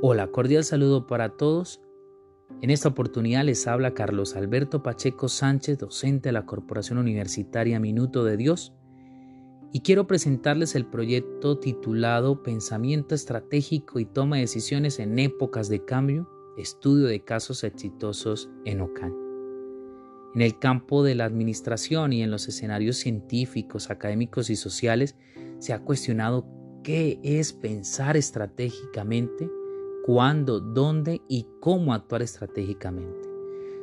Hola, cordial saludo para todos. En esta oportunidad les habla Carlos Alberto Pacheco Sánchez, docente de la Corporación Universitaria Minuto de Dios, y quiero presentarles el proyecto titulado Pensamiento Estratégico y Toma de Decisiones en Épocas de Cambio, estudio de casos exitosos en Ocaña. En el campo de la administración y en los escenarios científicos, académicos y sociales se ha cuestionado qué es pensar estratégicamente cuándo, dónde y cómo actuar estratégicamente.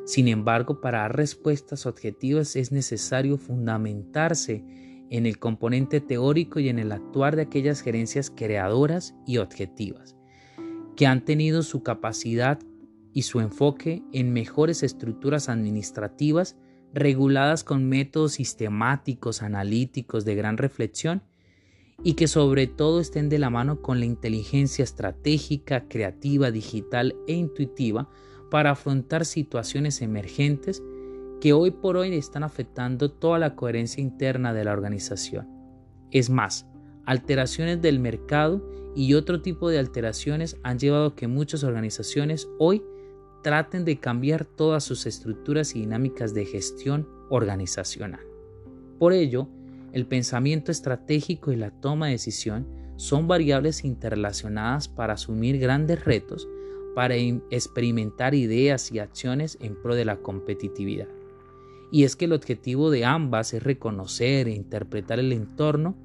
Sin embargo, para dar respuestas objetivas es necesario fundamentarse en el componente teórico y en el actuar de aquellas gerencias creadoras y objetivas, que han tenido su capacidad y su enfoque en mejores estructuras administrativas reguladas con métodos sistemáticos, analíticos, de gran reflexión y que sobre todo estén de la mano con la inteligencia estratégica, creativa, digital e intuitiva para afrontar situaciones emergentes que hoy por hoy están afectando toda la coherencia interna de la organización. Es más, alteraciones del mercado y otro tipo de alteraciones han llevado a que muchas organizaciones hoy traten de cambiar todas sus estructuras y dinámicas de gestión organizacional. Por ello, el pensamiento estratégico y la toma de decisión son variables interrelacionadas para asumir grandes retos, para experimentar ideas y acciones en pro de la competitividad. Y es que el objetivo de ambas es reconocer e interpretar el entorno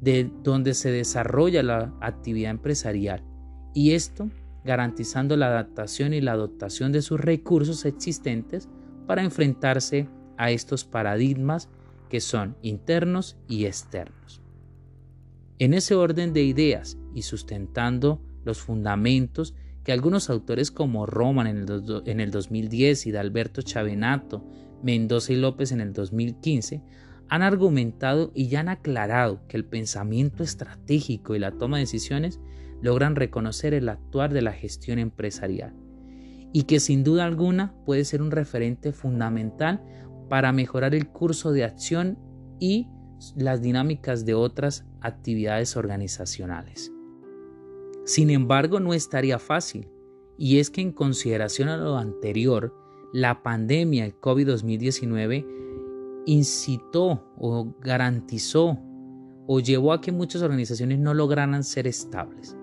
de donde se desarrolla la actividad empresarial y esto garantizando la adaptación y la adoptación de sus recursos existentes para enfrentarse a estos paradigmas que son internos y externos. En ese orden de ideas y sustentando los fundamentos que algunos autores como Roman en el, en el 2010 y de Alberto Chavenato, Mendoza y López en el 2015, han argumentado y ya han aclarado que el pensamiento estratégico y la toma de decisiones logran reconocer el actuar de la gestión empresarial y que sin duda alguna puede ser un referente fundamental para mejorar el curso de acción y las dinámicas de otras actividades organizacionales. Sin embargo, no estaría fácil, y es que en consideración a lo anterior, la pandemia, el COVID-2019, incitó o garantizó o llevó a que muchas organizaciones no lograran ser estables,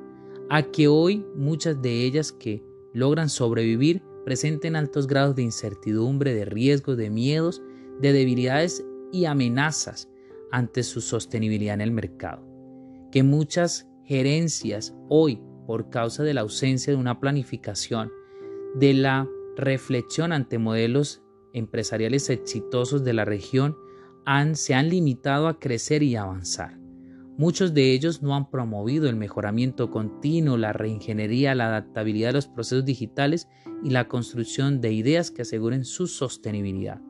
a que hoy muchas de ellas que logran sobrevivir presenten altos grados de incertidumbre, de riesgos, de miedos, de debilidades y amenazas ante su sostenibilidad en el mercado. Que muchas gerencias hoy, por causa de la ausencia de una planificación, de la reflexión ante modelos empresariales exitosos de la región, han, se han limitado a crecer y avanzar. Muchos de ellos no han promovido el mejoramiento continuo, la reingeniería, la adaptabilidad de los procesos digitales y la construcción de ideas que aseguren su sostenibilidad.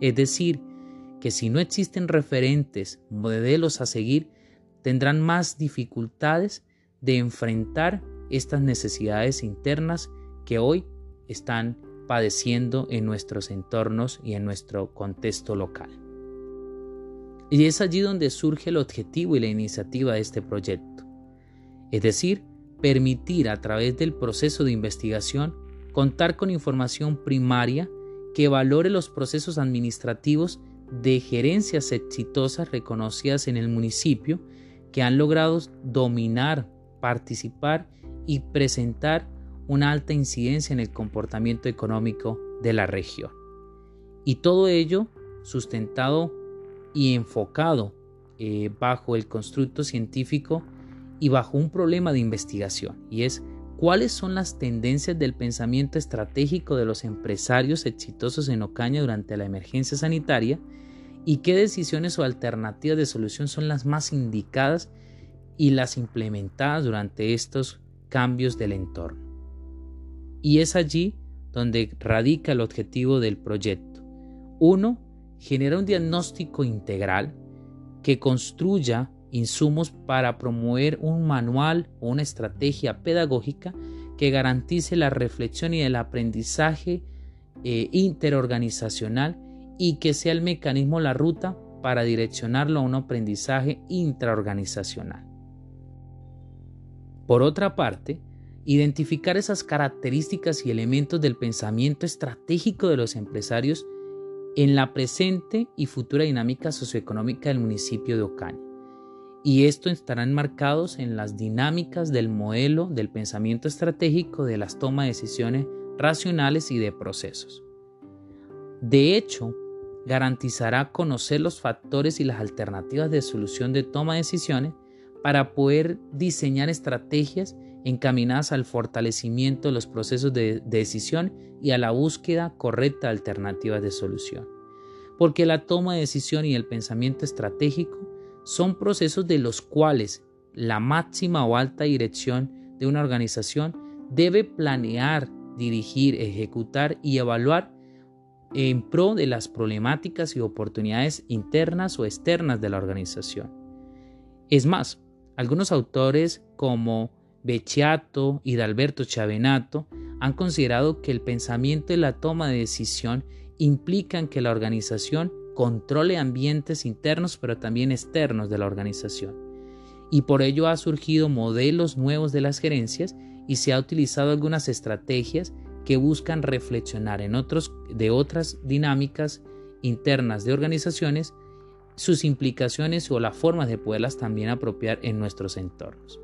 Es decir, que si no existen referentes, modelos a seguir, tendrán más dificultades de enfrentar estas necesidades internas que hoy están padeciendo en nuestros entornos y en nuestro contexto local. Y es allí donde surge el objetivo y la iniciativa de este proyecto. Es decir, permitir a través del proceso de investigación contar con información primaria que valore los procesos administrativos de gerencias exitosas reconocidas en el municipio que han logrado dominar, participar y presentar una alta incidencia en el comportamiento económico de la región. Y todo ello sustentado y enfocado eh, bajo el constructo científico y bajo un problema de investigación, y es cuáles son las tendencias del pensamiento estratégico de los empresarios exitosos en Ocaña durante la emergencia sanitaria y qué decisiones o alternativas de solución son las más indicadas y las implementadas durante estos cambios del entorno. Y es allí donde radica el objetivo del proyecto. Uno, genera un diagnóstico integral que construya insumos para promover un manual o una estrategia pedagógica que garantice la reflexión y el aprendizaje eh, interorganizacional y que sea el mecanismo, la ruta para direccionarlo a un aprendizaje intraorganizacional. Por otra parte, identificar esas características y elementos del pensamiento estratégico de los empresarios en la presente y futura dinámica socioeconómica del municipio de Ocaña. Y esto estarán enmarcados en las dinámicas del modelo del pensamiento estratégico de las tomas de decisiones racionales y de procesos. De hecho, garantizará conocer los factores y las alternativas de solución de toma de decisiones para poder diseñar estrategias encaminadas al fortalecimiento de los procesos de, decisión y a la búsqueda correcta de alternativas de solución. Porque la toma de decisión y el pensamiento estratégico son procesos de los cuales la máxima o alta dirección de una organización debe planear, dirigir, ejecutar y evaluar en pro de las problemáticas y oportunidades internas o externas de la organización. Es más, algunos autores como Becciato y D'Alberto Chavenato han considerado que el pensamiento y la toma de decisión implican que la organización controle ambientes internos pero también externos de la organización. Y por ello ha surgido modelos nuevos de las gerencias y se ha utilizado algunas estrategias que buscan reflexionar en otros de otras dinámicas internas de organizaciones, sus implicaciones o las formas de poderlas también apropiar en nuestros entornos.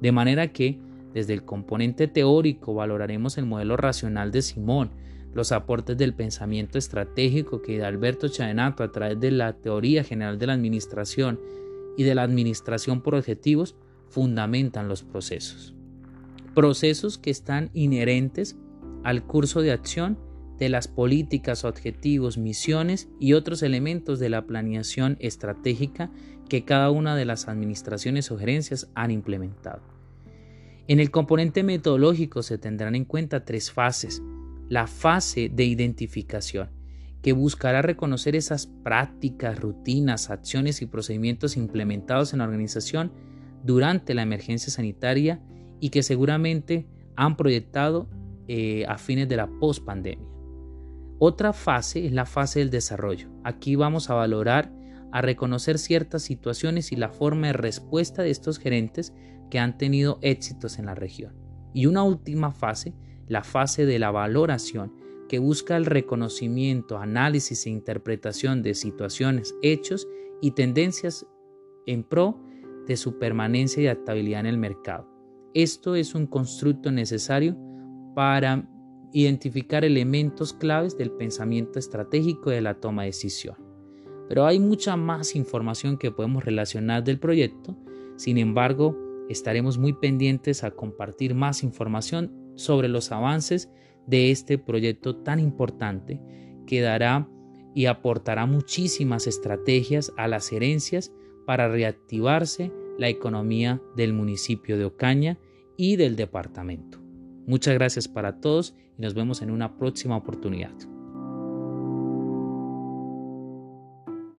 De manera que, desde el componente teórico, valoraremos el modelo racional de Simón, los aportes del pensamiento estratégico que Alberto Chadenato a través de la teoría general de la administración y de la administración por objetivos fundamentan los procesos. Procesos que están inherentes al curso de acción de las políticas, objetivos, misiones y otros elementos de la planeación estratégica que cada una de las administraciones o gerencias han implementado. En el componente metodológico se tendrán en cuenta tres fases. La fase de identificación, que buscará reconocer esas prácticas, rutinas, acciones y procedimientos implementados en la organización durante la emergencia sanitaria y que seguramente han proyectado eh, a fines de la pospandemia. Otra fase es la fase del desarrollo. Aquí vamos a valorar, a reconocer ciertas situaciones y la forma de respuesta de estos gerentes que han tenido éxitos en la región. Y una última fase, la fase de la valoración, que busca el reconocimiento, análisis e interpretación de situaciones, hechos y tendencias en pro de su permanencia y adaptabilidad en el mercado. Esto es un constructo necesario para identificar elementos claves del pensamiento estratégico de la toma de decisión. Pero hay mucha más información que podemos relacionar del proyecto, sin embargo, estaremos muy pendientes a compartir más información sobre los avances de este proyecto tan importante que dará y aportará muchísimas estrategias a las herencias para reactivarse la economía del municipio de Ocaña y del departamento. Muchas gracias para todos y nos vemos en una próxima oportunidad.